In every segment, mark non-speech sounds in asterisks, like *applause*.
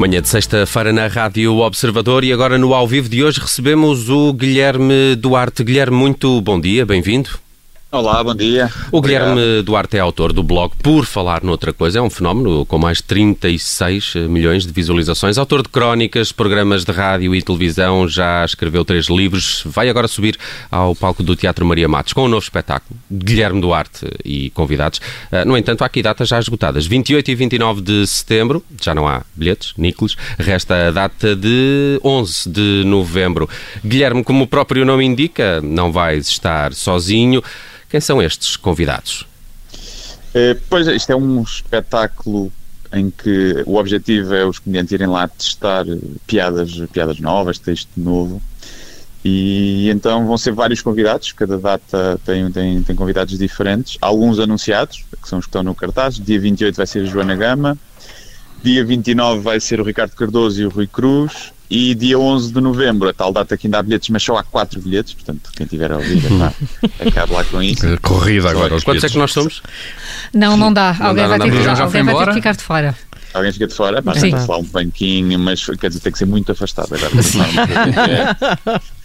Manhã de sexta-feira na Rádio Observador e agora no ao vivo de hoje recebemos o Guilherme Duarte. Guilherme, muito bom dia, bem-vindo. Olá, bom dia. O Obrigado. Guilherme Duarte é autor do blog Por Falar Noutra Coisa, é um fenómeno com mais de 36 milhões de visualizações. Autor de crónicas, programas de rádio e televisão, já escreveu três livros. Vai agora subir ao palco do Teatro Maria Matos com um novo espetáculo, Guilherme Duarte e convidados. Ah, No entanto, há aqui datas já esgotadas. 28 e 29 de setembro, já não há bilhetes, Nicolas. Resta a data de 11 de novembro. Guilherme, como o próprio nome indica, não vais estar sozinho. Quem são estes convidados? Eh, Pois é, isto é um espetáculo em que o objetivo é os comediantes irem lá testar piadas, piadas novas, texto novo. E então vão ser vários convidados, cada data tem, tem, tem convidados diferentes, alguns anunciados, que são os que estão no cartaz. Dia 28 vai ser a Joana Gama, dia 29 vai ser o Ricardo Cardoso e o Rui Cruz, e dia 11 de novembro, a tal data que ainda há bilhetes, mas só há quatro bilhetes, portanto, quem tiver a ouvir, *laughs* acabe lá com isso. Corrida agora. aos Quantos é que nós somos? Não, não dá. Não alguém dá, vai, não ter, dá. que, alguém vai ter que ficar de fora. Alguém fica de fora, pá, Sim. tem lá um banquinho, mas quer dizer, tem que ser muito afastado agora. É. *laughs*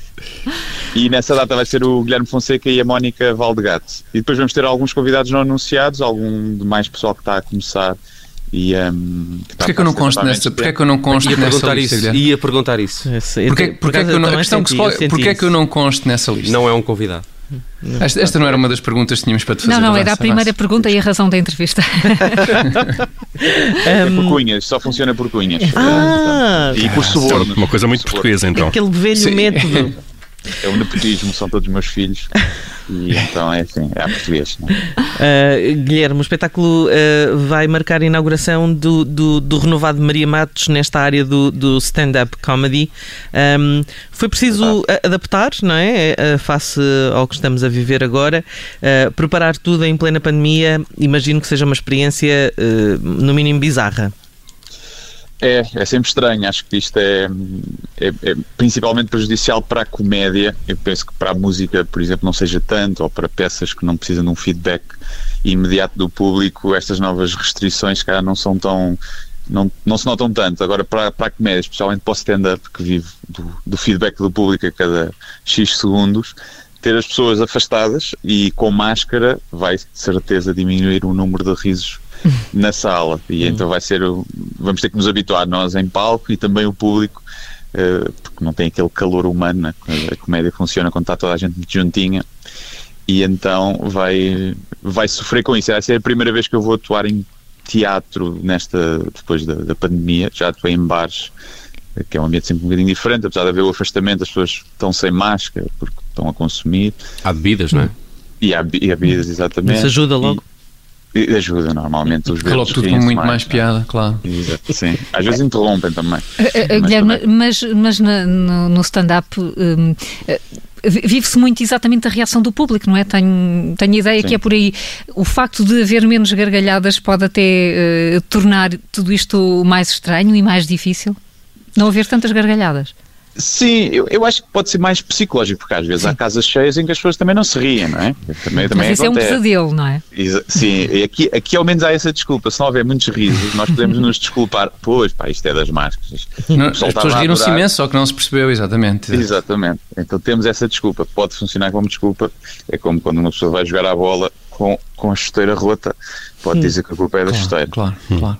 E nessa data vai ser o Guilherme Fonseca e a Mónica Valdegato. E depois vamos ter alguns convidados não anunciados, algum de mais pessoal que está a começar. E, um, que está Porquê que eu não consto nessa? Porquê que eu não consto Ia nessa perguntar lista, isso. Ia perguntar isso. Porquê, porquê que eu não, a questão que se coloca- porquê que eu não consto nessa lista? Não é um convidado. Esta, esta não era uma das perguntas que tínhamos para te fazer. Não, não, era a primeira avança. pergunta e a razão da entrevista. *laughs* É por cunhas, só funciona por cunhas. Ah, e por Isto é suborno. uma coisa muito Suborno. portuguesa, então. aquele velho Sim. método. É o nepotismo, são todos meus filhos. *laughs* E então é assim, é a português. É? Uh, Guilherme, o espetáculo uh, vai marcar a inauguração do, do, do renovado Maria Matos nesta área do, do stand-up comedy. Um, foi preciso a- adaptar, não é? Uh, face ao que estamos a viver agora. Uh, preparar tudo em plena pandemia, imagino que seja uma experiência, no mínimo, bizarra. É, é sempre estranho. Acho que isto é, é, é principalmente prejudicial para a comédia. Eu penso que para a música, por exemplo, não seja tanto, ou para peças que não precisam de um feedback imediato do público, estas novas restrições, cara, não são tão. Não, não se notam tanto. Agora, para, para a comédia, especialmente para o stand-up, que vive do, do feedback do público a cada X segundos, ter as pessoas afastadas e com máscara vai, de certeza, diminuir o número de risos *laughs* na sala. E então vai ser vamos ter que nos habituar nós em palco e também o público eh, porque não tem aquele calor humano né? a comédia funciona quando está toda a gente juntinha. E então vai vai sofrer com isso. Vai ser a primeira vez que eu vou atuar em teatro nesta depois da, da pandemia. Já atuei em bares eh, que é um ambiente sempre um bocadinho diferente. Apesar de haver o afastamento as pessoas estão sem máscara porque estão a consumir Há bebidas, não é? e há, e há bebidas exatamente Isso ajuda logo. e, e ajuda normalmente os verdes tudo com muito mais não é? piada, claro. Exato, sim. Às vezes interrompem também. Eh, eh, Mas Guilherme, também- mas, mas na- no, no stand-up hum, eh, vive-se muito exatamente da reação do público, não é? Tenho, tenho a ideia Sim. que é por aí. O facto de haver menos gargalhadas pode até eh, tornar tudo isto mais estranho e mais difícil? Não haver tantas gargalhadas. Sim, eu, eu acho que pode ser mais psicológico, porque às vezes há casas cheias em que as pessoas também não se riem, não é? Também, também Mas isso é um acontece. pesadelo, não é? Sim, e aqui, aqui ao menos há essa desculpa. Se não houver muitos risos, nós podemos nos desculpar. Pois, pá, isto é das máscaras. Não, as pessoas riram-se imenso, só que não se percebeu exatamente. Exatamente. Então temos essa desculpa. Pode funcionar como desculpa. É como quando uma pessoa vai jogar a bola com, com a chuteira rota. Pode dizer que a culpa é da chuteira. Claro, claro.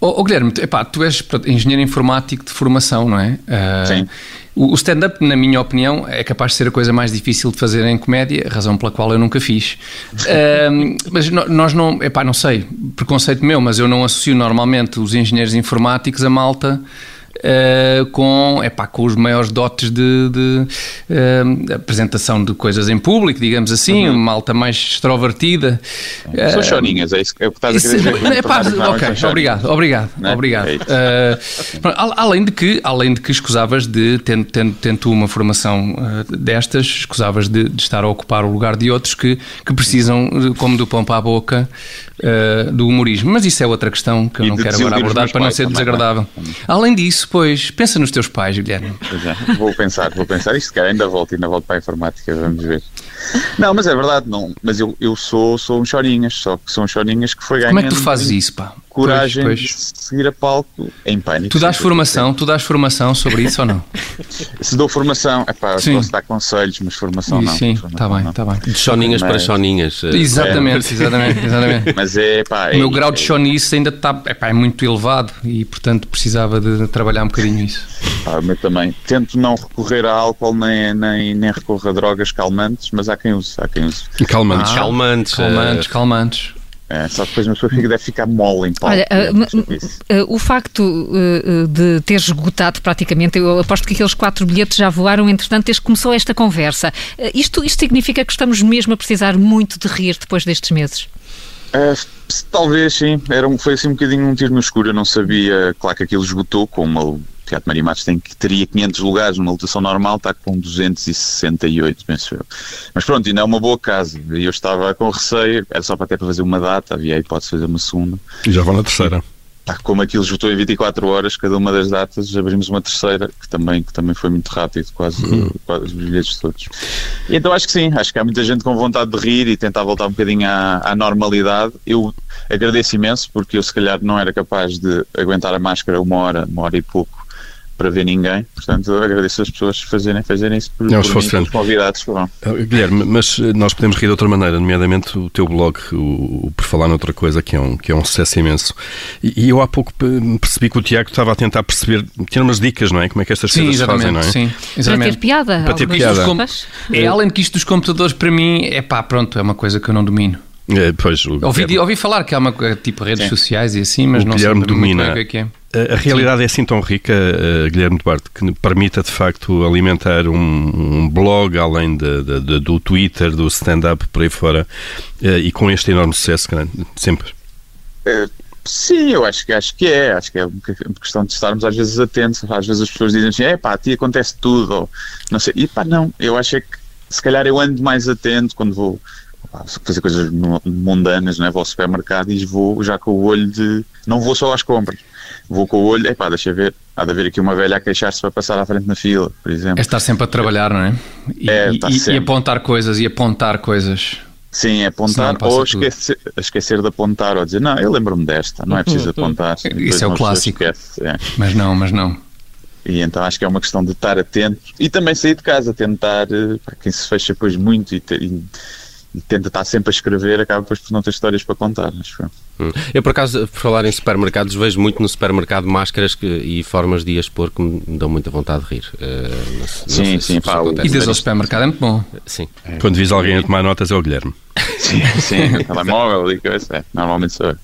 Ó ó, Guilherme, tu- epá, tu és engenheiro informático de formação, não é? Ah, Sim. O o stand-up, na minha opinião, é capaz de ser a coisa mais difícil de fazer em comédia, razão pela qual eu nunca fiz. Ah, *laughs* mas no- nós não, epá, não sei, preconceito meu, mas eu não associo normalmente os engenheiros informáticos a malta ah, com, epá, com os maiores dotes de, de, ah, apresentação de coisas em público, digamos assim, uma malta mais extrovertida. São Ah, choninhas, é isso, é que estás a querer dizer. é pá, Tornar-nos mais ok, obrigado, obrigado, Não é? obrigado. É. Uh, além de que, além de que escusavas de, tendo, tendo, tendo uma formação uh, destas, escusavas de, de estar a ocupar o lugar de outros que, que precisam, uh, como do pão para a boca, uh, do humorismo. Mas isso é outra questão que eu E não quero agora abordar para não ser também, desagradável. Além disso, pois, pensa nos teus pais, Guilherme. É, vou pensar, vou pensar. Isto, cara, ainda volto, ainda volto para a informática, vamos ver. Não, mas é verdade, não. Mas eu, eu sou, sou um chorinhas, só que sou um chorinhas que foi ganhando. Como é que tu fazes isso, pá? Coragem Pois, de pois. seguir a palco em pânico. Tu dás formação, tu dás formação sobre isso ou não? *laughs* Se dou formação, é pá, posso dar conselhos, mas formação não. Sim, está bem, está bem. De choninhas Mas- para choninhas. eh, Exatamente, exatamente, exatamente. *laughs* Mas é pá. O meu é- grau de chonice ainda está é muito elevado e, portanto, precisava de trabalhar um bocadinho isso. Pá, o meu também. Tento não recorrer a álcool nem, nem, nem recorrer a drogas calmantes, mas há quem use. Há quem use. Calmantes. Ah, calmantes. eh, Calmantes, calmantes. É, só depois uma pessoa fica, deve ficar mole em palco. Olha, uma chatice. Uh, o facto uh, uh, de ter esgotado praticamente, eu aposto que aqueles quatro bilhetes já voaram, entretanto, desde que começou esta conversa. Uh, isto, isto significa que estamos mesmo a precisar muito de rir depois destes meses? Se- talvez sim, Era um, foi assim um bocadinho um tiro no escuro. Eu não sabia, claro que aquilo esgotou, como o Teatro Maria Matos tem, teria 500 lugares numa lotação normal, está com 268, penso eu. Mas pronto, ainda é uma boa casa. Eu estava com receio, era só para até para fazer uma data, havia a hipótese de fazer uma segunda. E já vão na terceira. Pá, como aquilo esgotou em 24 horas, cada uma das datas, abrimos uma terceira, que também, que também foi muito rápido, quase, quase os bilhetes todos. E então acho que sim, acho que há muita gente com vontade de rir e tentar voltar um bocadinho à, à normalidade. Eu agradeço imenso, porque eu se calhar não era capaz de aguentar a máscara uma hora, uma hora e pouco, para ver ninguém. Portanto, eu agradeço as pessoas fazerem, fazerem isso por, É um por mim, grande. os convidados. Foram. Ah, Guilherme, mas eh, nós podemos rir de outra maneira, nomeadamente o teu blog, o, o Por Falar Noutra Coisa, que é um, que é um sucesso imenso. E, e eu há pouco pe- percebi que o Tiago estava a tentar perceber, ter umas dicas, não é? Como é que estas Sim, coisas se fazem, não é? exatamente. Sim, Para ter exatamente. piada? Para ter piada. desculpas? É, além de que isto dos computadores, para mim, é pá, pronto, é uma coisa que eu não domino. É, pois, Ouvi, ouvi falar que há uma coisa tipo redes Sim. sociais e assim, mas O não Guilherme sei muito bem domina. o que é que é. A, realidade é assim tão rica, eh, Guilherme Duarte, que permita de facto alimentar um, um blog além de- de- de- do Twitter, do stand-up por aí fora, eh, e com este enorme sucesso, grande, sempre. Eh, Sim, eu acho que, acho que é. Acho que é uma questão de estarmos às vezes atentos. Às vezes as pessoas dizem assim: é pá, a ti acontece tudo. Ou, não sei. E pá, não. Eu acho é que se calhar eu ando mais atento quando vou fazer coisas mu- mundanas, não é? Vou ao supermercado e vou já com o olho de. Não vou só às compras. Vou com o olho, é pá, deixa ver. Há de haver aqui uma velha a queixar-se para passar à frente na fila, por exemplo. É estar sempre a trabalhar, não é? E, É, e- está e- e apontar coisas e apontar coisas. Sim, é apontar ou esquecer, esquecer de apontar ou dizer, não, eu lembro-me desta, não é preciso apontar. *laughs* Isso é o clássico. esquece, é. Mas não, mas não. E então acho que é uma questão de estar atento e também sair de casa, tentar, eh, pá, quem se fecha depois muito e, e- e tenta estar sempre a escrever, acaba depois por não ter histórias para contar. Hum. Eu, por acaso, por falar em supermercados, vejo muito no supermercado máscaras que- e formas de as pôr que me dão muita vontade de rir. Eh, não sei- não Sim, sim, pá. E desde ao supermercado é muito bom. Sim. Quando vis alguém a tomar notas é o Guilherme. *laughs* Sim, sim, o telemóvel e coisa, é, normalmente sou eu.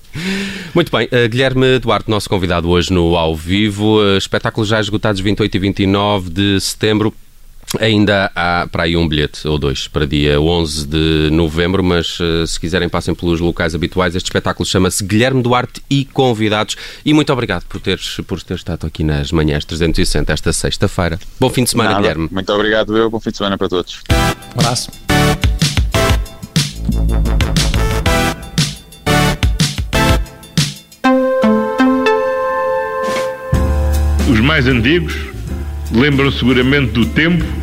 Muito bem, eh, Guilherme Duarte, nosso convidado hoje no Ao Vivo. Eh, espetáculos já esgotados 28 e 29 de setembro. Ainda há para aí um bilhete ou dois para dia 11 de novembro, mas eh, se quiserem passem pelos locais habituais. Este espetáculo chama-se Guilherme Duarte e Convidados. E muito obrigado por teres, por teres estado aqui nas manhãs 360 esta sexta-feira. Bom fim de semana, Nada, Guilherme. Muito obrigado, eu. Bom fim de semana para todos. Um abraço. Os mais antigos lembram seguramente do tempo